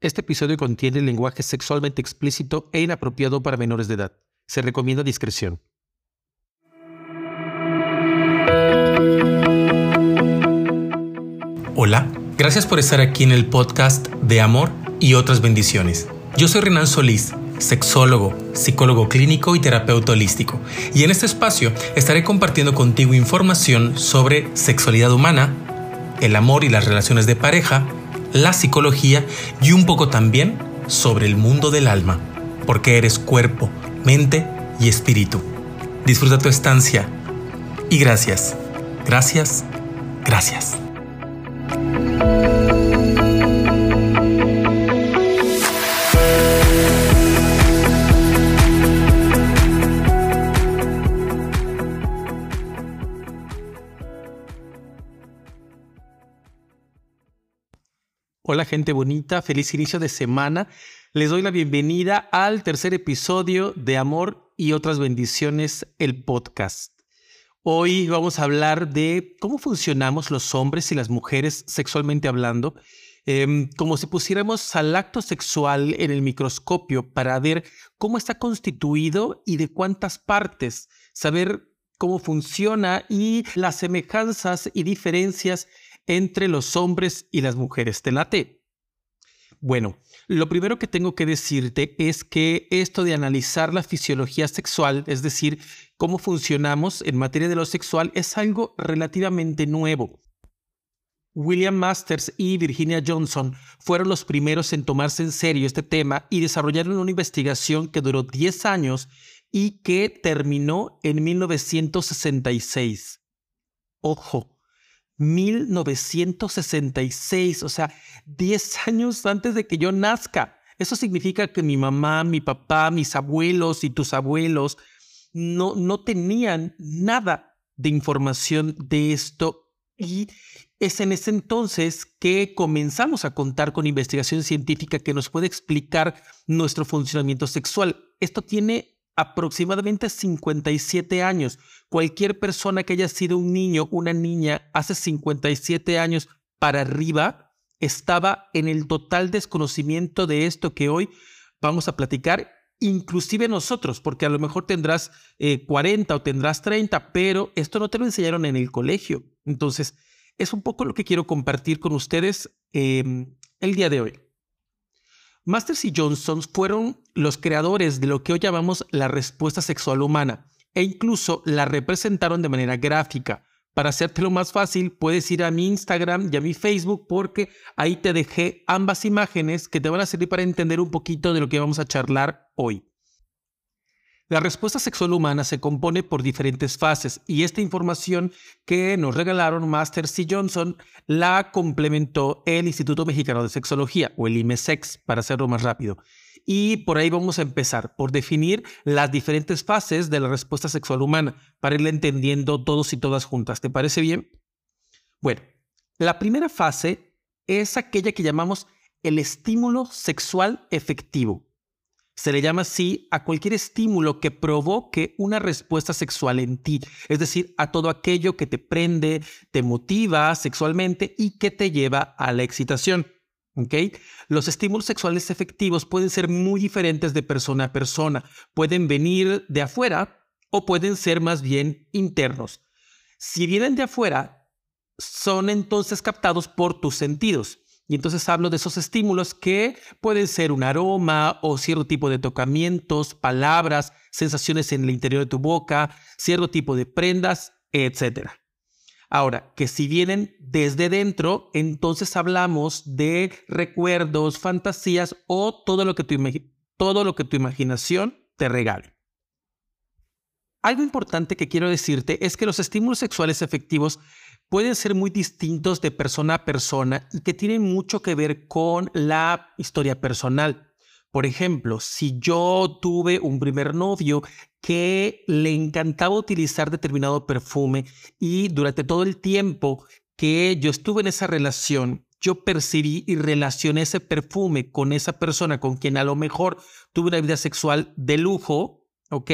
Este episodio contiene lenguaje sexualmente explícito e inapropiado para menores de edad. Se recomienda discreción. Hola, gracias por estar aquí en el podcast de Amor y otras bendiciones. Yo soy Renan Solís, sexólogo, psicólogo clínico y terapeuta holístico, y en este espacio estaré compartiendo contigo información sobre sexualidad humana, el amor y las relaciones de pareja, la psicología y un poco también sobre el mundo del alma, porque eres cuerpo, mente y espíritu. Disfruta tu estancia y gracias, gracias, gracias. Hola gente bonita, feliz inicio de semana. Les doy la bienvenida al tercer episodio de Amor y otras bendiciones, el podcast. Hoy vamos a hablar de cómo funcionamos los hombres y las mujeres sexualmente hablando, em, como si pusiéramos al acto sexual en el microscopio para ver cómo está constituido y de cuántas partes, saber cómo funciona y las semejanzas y diferencias entre los hombres y las mujeres. ¿Te late? Bueno, lo primero que tengo que decirte es que esto de analizar la fisiología sexual, es decir, cómo funcionamos en materia de lo sexual, es algo relativamente nuevo. William Masters y Virginia Johnson fueron los primeros en tomarse en serio este tema y desarrollaron una investigación que duró 10 años y que terminó en 1966. Ojo, 1966, o sea, 10 años antes de que yo nazca. Eso significa que mi mamá, mi papá, mis abuelos y tus abuelos no, no tenían nada de información de esto y es en ese entonces que comenzamos a contar con investigación científica que nos puede explicar nuestro funcionamiento sexual. Esto tiene aproximadamente 57 años. Cualquier persona que haya sido un niño, una niña, hace 57 años para arriba, estaba en el total desconocimiento de esto que hoy vamos a platicar, inclusive nosotros, porque a lo mejor tendrás 40 eh, o tendrás 30, pero esto no te lo enseñaron en el colegio. Entonces, es un poco lo que quiero compartir con ustedes em, el día de hoy. Masters y Johnson fueron los creadores de lo que hoy llamamos la respuesta sexual humana e incluso la representaron de manera gráfica. Para hacértelo más fácil, puedes ir a mi Instagram y a mi Facebook porque ahí te dejé ambas imágenes que te van a servir para entender un poquito de lo que vamos a charlar hoy. La respuesta sexual humana se compone por diferentes fases y esta información que nos regalaron Masters y Johnson la complementó el Instituto Mexicano de Sexología o el IMESEX para hacerlo más rápido. Y por ahí vamos a empezar por definir las diferentes fases de la respuesta sexual humana para irla entendiendo todos y todas juntas. ¿Te parece bien? Bueno, la primera fase es aquella que llamamos el estímulo sexual efectivo. Se le llama así a cualquier estímulo que provoque una respuesta sexual en ti, es decir, a todo aquello que te prende, te motiva sexualmente y que te lleva a la excitación. ¿Okay? Los estímulos sexuales efectivos pueden ser muy diferentes de persona a persona, pueden venir de afuera o pueden ser más bien internos. Si vienen de afuera, son entonces captados por tus sentidos. Y entonces hablo de esos estímulos que pueden ser un aroma o cierto tipo de tocamientos, palabras, sensaciones en el interior de tu boca, cierto tipo de prendas, etc. Ahora, que si vienen desde dentro, entonces hablamos de recuerdos, fantasías o todo lo que tu, todo lo que tu imaginación te regale. Algo importante que quiero decirte es que los estímulos sexuales efectivos pueden ser muy distintos de persona a persona y que tienen mucho que ver con la historia personal. Por ejemplo, si yo tuve un primer novio que le encantaba utilizar determinado perfume y durante todo el tiempo que yo estuve en esa relación, yo percibí y relacioné ese perfume con esa persona con quien a lo mejor tuve una vida sexual de lujo, ¿ok?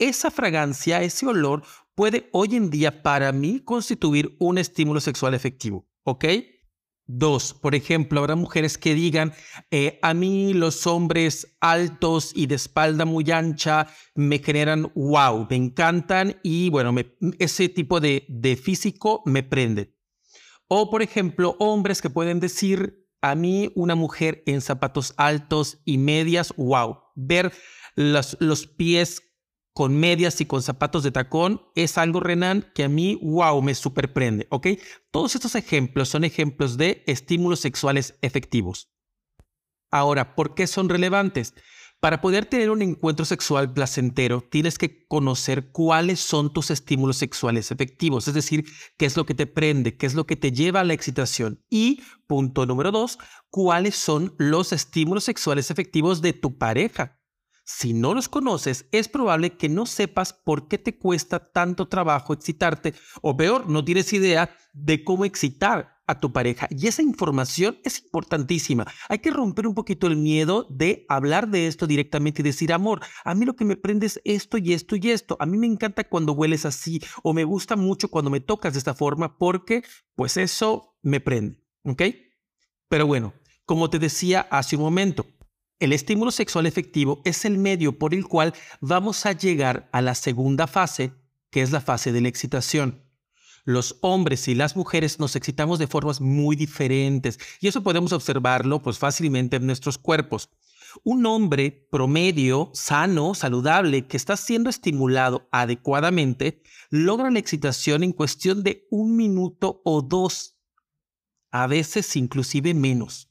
Esa fragancia, ese olor puede hoy en día para mí constituir un estímulo sexual efectivo, ¿ok? Dos, por ejemplo, habrá mujeres que digan, eh, a mí los hombres altos y de espalda muy ancha me generan wow, me encantan y bueno, ese tipo de, de físico me prende. O por ejemplo, hombres que pueden decir, a mí una mujer en zapatos altos y medias, wow, ver los, los pies con medias y con zapatos de tacón es algo, Renan, que a mí, wow, me superprende, ¿ok? Todos estos ejemplos son ejemplos de estímulos sexuales efectivos. Ahora, ¿por qué son relevantes? Para poder tener un encuentro sexual placentero, tienes que conocer cuáles son tus estímulos sexuales efectivos, es decir, qué es lo que te prende, qué es lo que te lleva a la excitación. Y, punto número dos, cuáles son los estímulos sexuales efectivos de tu pareja. Si no los conoces, es probable que no sepas por qué te cuesta tanto trabajo excitarte o peor, no tienes idea de cómo excitar a tu pareja. Y esa información es importantísima. Hay que romper un poquito el miedo de hablar de esto directamente y decir, amor, a mí lo que me prende es esto y esto y esto. A mí me encanta cuando hueles así o me gusta mucho cuando me tocas de esta forma porque pues eso me prende. ¿Ok? Pero bueno, como te decía hace un momento, el estímulo sexual efectivo es el medio por el cual vamos a llegar a la segunda fase, que es la fase de la excitación. Los hombres y las mujeres nos excitamos de formas muy diferentes y eso podemos observarlo pues fácilmente en nuestros cuerpos. Un hombre promedio, sano, saludable, que está siendo estimulado adecuadamente, logra la excitación en cuestión de un minuto o dos, a veces inclusive menos.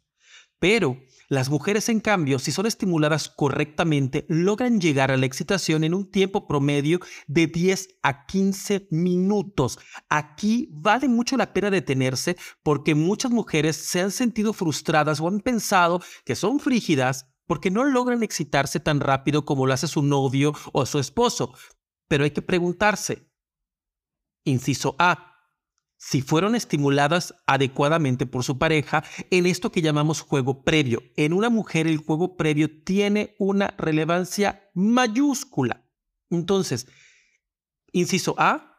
Pero las mujeres, en cambio, si son estimuladas correctamente, logran llegar a la excitación en un tiempo promedio de 10 a 15 minutos. Aquí vale mucho la pena detenerse porque muchas mujeres se han sentido frustradas o han pensado que son frígidas porque no logran excitarse tan rápido como lo hace su novio o su esposo. Pero hay que preguntarse. Inciso A si fueron estimuladas adecuadamente por su pareja en esto que llamamos juego previo. En una mujer el juego previo tiene una relevancia mayúscula. Entonces, inciso A,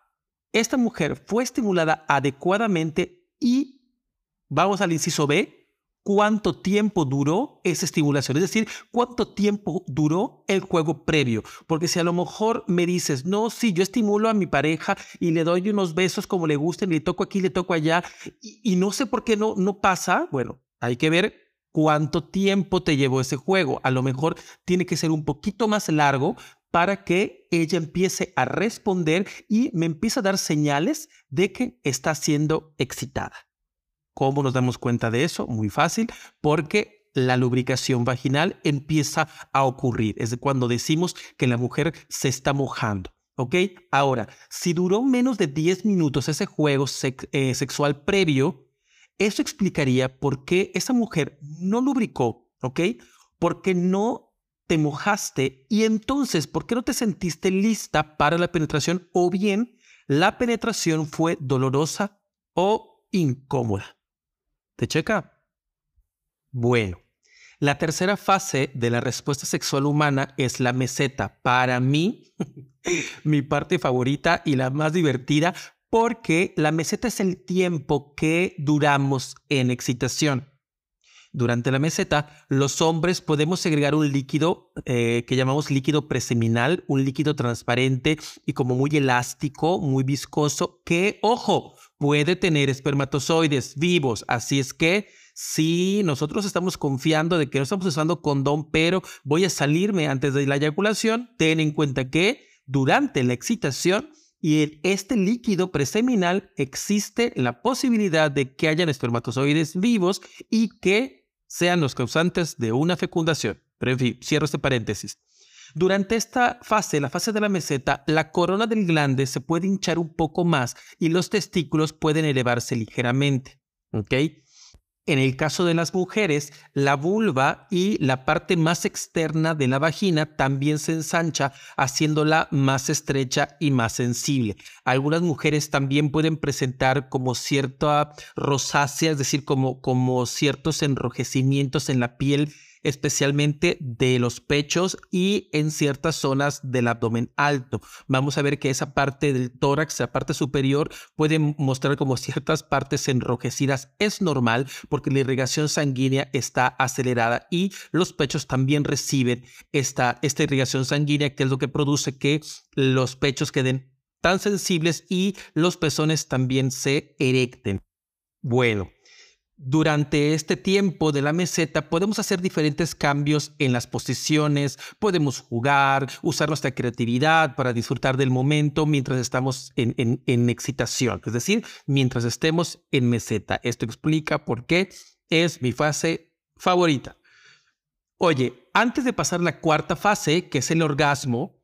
esta mujer fue estimulada adecuadamente y vamos al inciso B, cuánto tiempo duró esa estimulación, es decir, cuánto tiempo duró el juego previo. Porque si a lo mejor me dices, no, sí, yo estimulo a mi pareja y le doy unos besos como le gusten, le toco aquí, le toco allá, y, no sé por qué no, no pasa, bueno, hay que ver cuánto tiempo te llevó ese juego. A lo mejor tiene que ser un poquito más largo para que ella empiece a responder y me empiece a dar señales de que está siendo excitada. ¿Cómo nos damos cuenta de eso? Muy fácil, porque la lubricación vaginal empieza a ocurrir. Es cuando decimos que la mujer se está mojando. ¿Ok? Ahora, si duró menos de 10 minutos ese juego eh, sexual previo, eso explicaría por qué esa mujer no lubricó, ¿ok? Porque no te mojaste y entonces, ¿por qué no te sentiste lista para la penetración? O bien, la penetración fue dolorosa o incómoda. ¿Te checa? Bueno, la tercera fase de la respuesta sexual humana es la meseta. Para mí, mi parte favorita y la más divertida, porque la meseta es el tiempo que duramos en excitación. Durante la meseta, los hombres podemos segregar un líquido eh, que llamamos líquido preseminal, un líquido transparente y como muy elástico, muy viscoso, que, ojo, puede tener espermatozoides vivos. Así es que si nosotros estamos confiando de que no estamos usando condón, pero voy a salirme antes de la eyaculación, ten en cuenta que durante la excitación y en este líquido preseminal existe la posibilidad de que hayan espermatozoides vivos y que sean los causantes de una fecundación. Pero en fin, cierro este paréntesis. Durante esta fase, la fase de la meseta, la corona del glande se puede hinchar un poco más y los testículos pueden elevarse ligeramente. En el caso de las mujeres, la vulva y la parte más externa de la vagina también se ensancha, haciéndola más estrecha y más sensible. Algunas mujeres también pueden presentar como cierta rosácea, es decir, como, como ciertos enrojecimientos en la piel especialmente de los pechos y en ciertas zonas del abdomen alto. Vamos a ver que esa parte del tórax, la parte superior, puede mostrar como ciertas partes enrojecidas. Es normal porque la irrigación sanguínea está acelerada y los pechos también reciben esta, esta irrigación sanguínea, que es lo que produce que los pechos queden tan sensibles y los pezones también se erecten. Bueno, durante este tiempo de la meseta podemos hacer diferentes cambios en las posiciones, podemos jugar, usar nuestra creatividad para disfrutar del momento mientras estamos en, en, excitación, es decir, mientras estemos en meseta. Esto explica por qué es mi fase favorita. Oye, antes de pasar la cuarta fase, que es el orgasmo,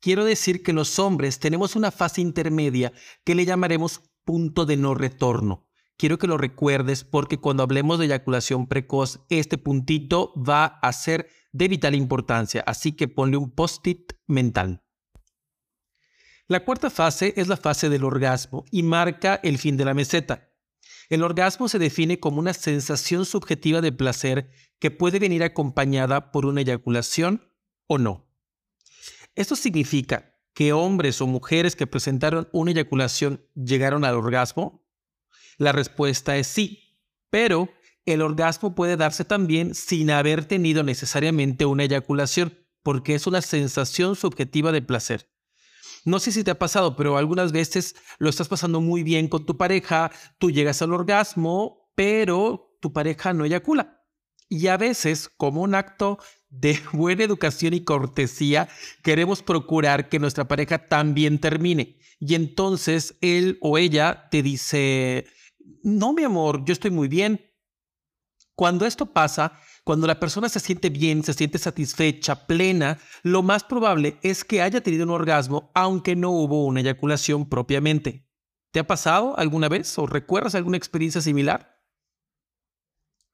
quiero decir que los hombres tenemos una fase intermedia que le llamaremos punto de no retorno quiero que lo recuerdes porque cuando hablemos de eyaculación precoz, este puntito va a ser de vital importancia, así que ponle un post-it mental. La cuarta fase es la fase del orgasmo y marca el fin de la meseta. El orgasmo se define como una sensación subjetiva de placer que puede venir acompañada por una eyaculación o no. Esto significa que hombres o mujeres que presentaron una eyaculación llegaron al orgasmo la respuesta es sí, pero el orgasmo puede darse también sin haber tenido necesariamente una eyaculación, porque es una sensación subjetiva de placer. No sé si te ha pasado, pero algunas veces lo estás pasando muy bien con tu pareja, tú llegas al orgasmo, pero tu pareja no eyacula. Y a veces, como un acto de buena educación y cortesía, queremos procurar que nuestra pareja también termine. Y entonces él o ella te dice, no, mi amor, yo estoy muy bien. Cuando esto pasa, cuando la persona se siente bien, se siente satisfecha, plena, lo más probable es que haya tenido un orgasmo, aunque no hubo una eyaculación propiamente. ¿Te ha pasado alguna vez o recuerdas alguna experiencia similar?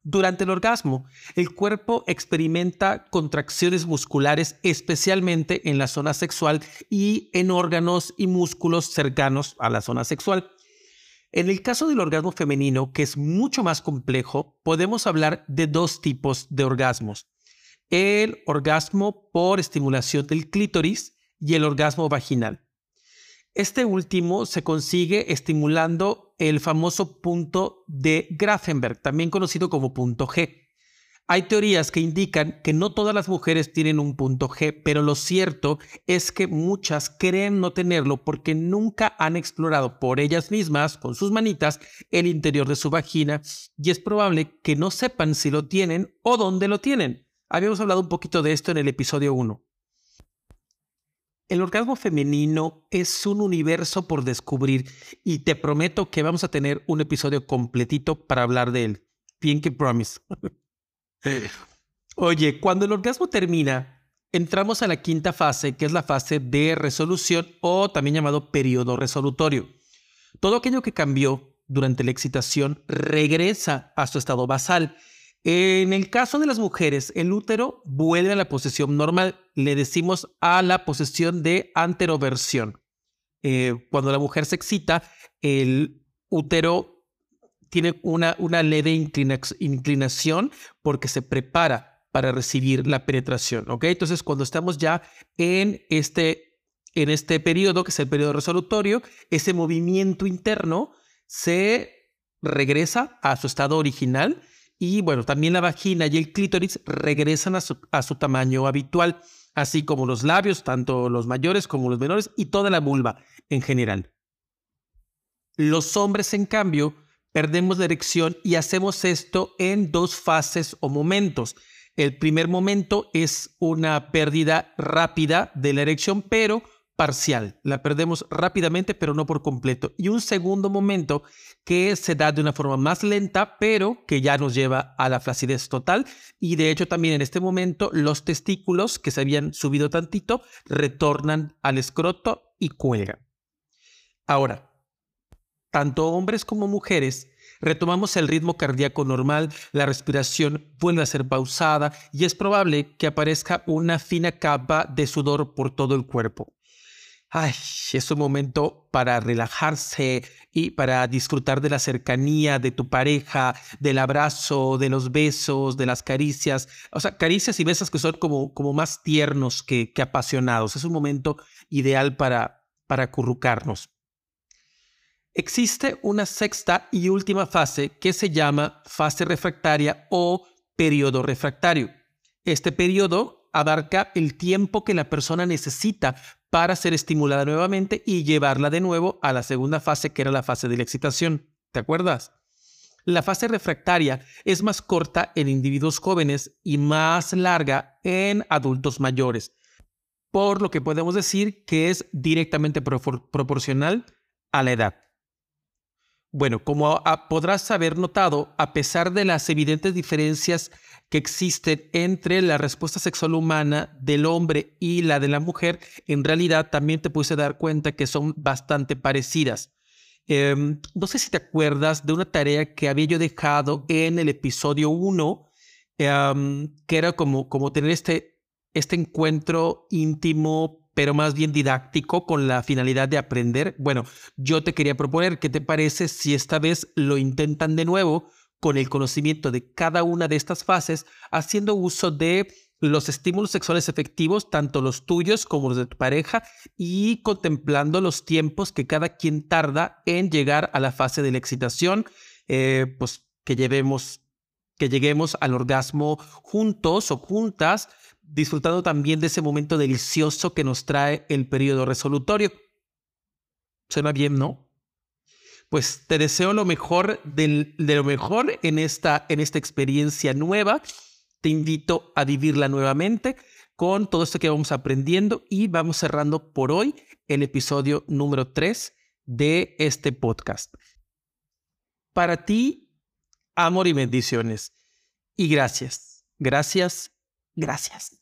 Durante el orgasmo, el cuerpo experimenta contracciones musculares especialmente en la zona sexual y en órganos y músculos cercanos a la zona sexual. En el caso del orgasmo femenino, que es mucho más complejo, podemos hablar de dos tipos de orgasmos. El orgasmo por estimulación del clítoris y el orgasmo vaginal. Este último se consigue estimulando el famoso punto de Grafenberg, también conocido como punto G. Hay teorías que indican que no todas las mujeres tienen un punto G, pero lo cierto es que muchas creen no tenerlo porque nunca han explorado por ellas mismas, con sus manitas, el interior de su vagina y es probable que no sepan si lo tienen o dónde lo tienen. Habíamos hablado un poquito de esto en el episodio 1. El orgasmo femenino es un universo por descubrir y te prometo que vamos a tener un episodio completito para hablar de él. Pinky Promise. Oye, cuando el orgasmo termina, entramos a la quinta fase, que es la fase de resolución o también llamado periodo resolutorio. Todo aquello que cambió durante la excitación regresa a su estado basal. En el caso de las mujeres, el útero vuelve a la posición normal. Le decimos a la posición de anteroversión. Eh, cuando la mujer se excita, el útero tiene una, una leve inclinación porque se prepara para recibir la penetración, ¿ok? Entonces, cuando estamos ya en este, en este periodo, que es el periodo resolutorio, ese movimiento interno se regresa a su estado original y, bueno, también la vagina y el clítoris regresan a su, a su tamaño habitual, así como los labios, tanto los mayores como los menores, y toda la vulva en general. Los hombres, en cambio, perdemos la erección y hacemos esto en dos fases o momentos. El primer momento es una pérdida rápida de la erección, pero parcial. La perdemos rápidamente, pero no por completo. Y un segundo momento que se da de una forma más lenta, pero que ya nos lleva a la flacidez total. Y de hecho también en este momento los testículos que se habían subido tantito retornan al escroto y cuelgan. Ahora, tanto hombres como mujeres, retomamos el ritmo cardíaco normal, la respiración vuelve a ser pausada y es probable que aparezca una fina capa de sudor por todo el cuerpo. Ay, es un momento para relajarse y para disfrutar de la cercanía de tu pareja, del abrazo, de los besos, de las caricias. O sea, caricias y besos que son como, como más tiernos que, que apasionados. Es un momento ideal para, para acurrucarnos. Existe una sexta y última fase que se llama fase refractaria o periodo refractario. Este periodo abarca el tiempo que la persona necesita para ser estimulada nuevamente y llevarla de nuevo a la segunda fase, que era la fase de la excitación. ¿Te acuerdas? La fase refractaria es más corta en individuos jóvenes y más larga en adultos mayores, por lo que podemos decir que es directamente proporcional a la edad. Bueno, como podrás haber notado, a pesar de las evidentes diferencias que existen entre la respuesta sexual humana del hombre y la de la mujer, en realidad también te puse dar cuenta que son bastante parecidas. Em, no sé si te acuerdas de una tarea que había yo dejado en el episodio 1, em, que era como, como tener este, este encuentro íntimo, pero más bien didáctico con la finalidad de aprender. Bueno, yo te quería proponer, ¿qué te parece si esta vez lo intentan de nuevo con el conocimiento de cada una de estas fases, haciendo uso de los estímulos sexuales efectivos, tanto los tuyos como los de tu pareja, y contemplando los tiempos que cada quien tarda en llegar a la fase de la excitación, eh, pues que llevemos, que lleguemos al orgasmo juntos o juntas disfrutando también de ese momento delicioso que nos trae el periodo resolutorio. Suena bien, ¿no? Pues te deseo lo mejor de lo mejor en esta, en esta experiencia nueva. Te invito a vivirla nuevamente con todo esto que vamos aprendiendo y vamos cerrando por hoy el episodio número 3 de este podcast. Para ti, amor y bendiciones. Y gracias, gracias, gracias.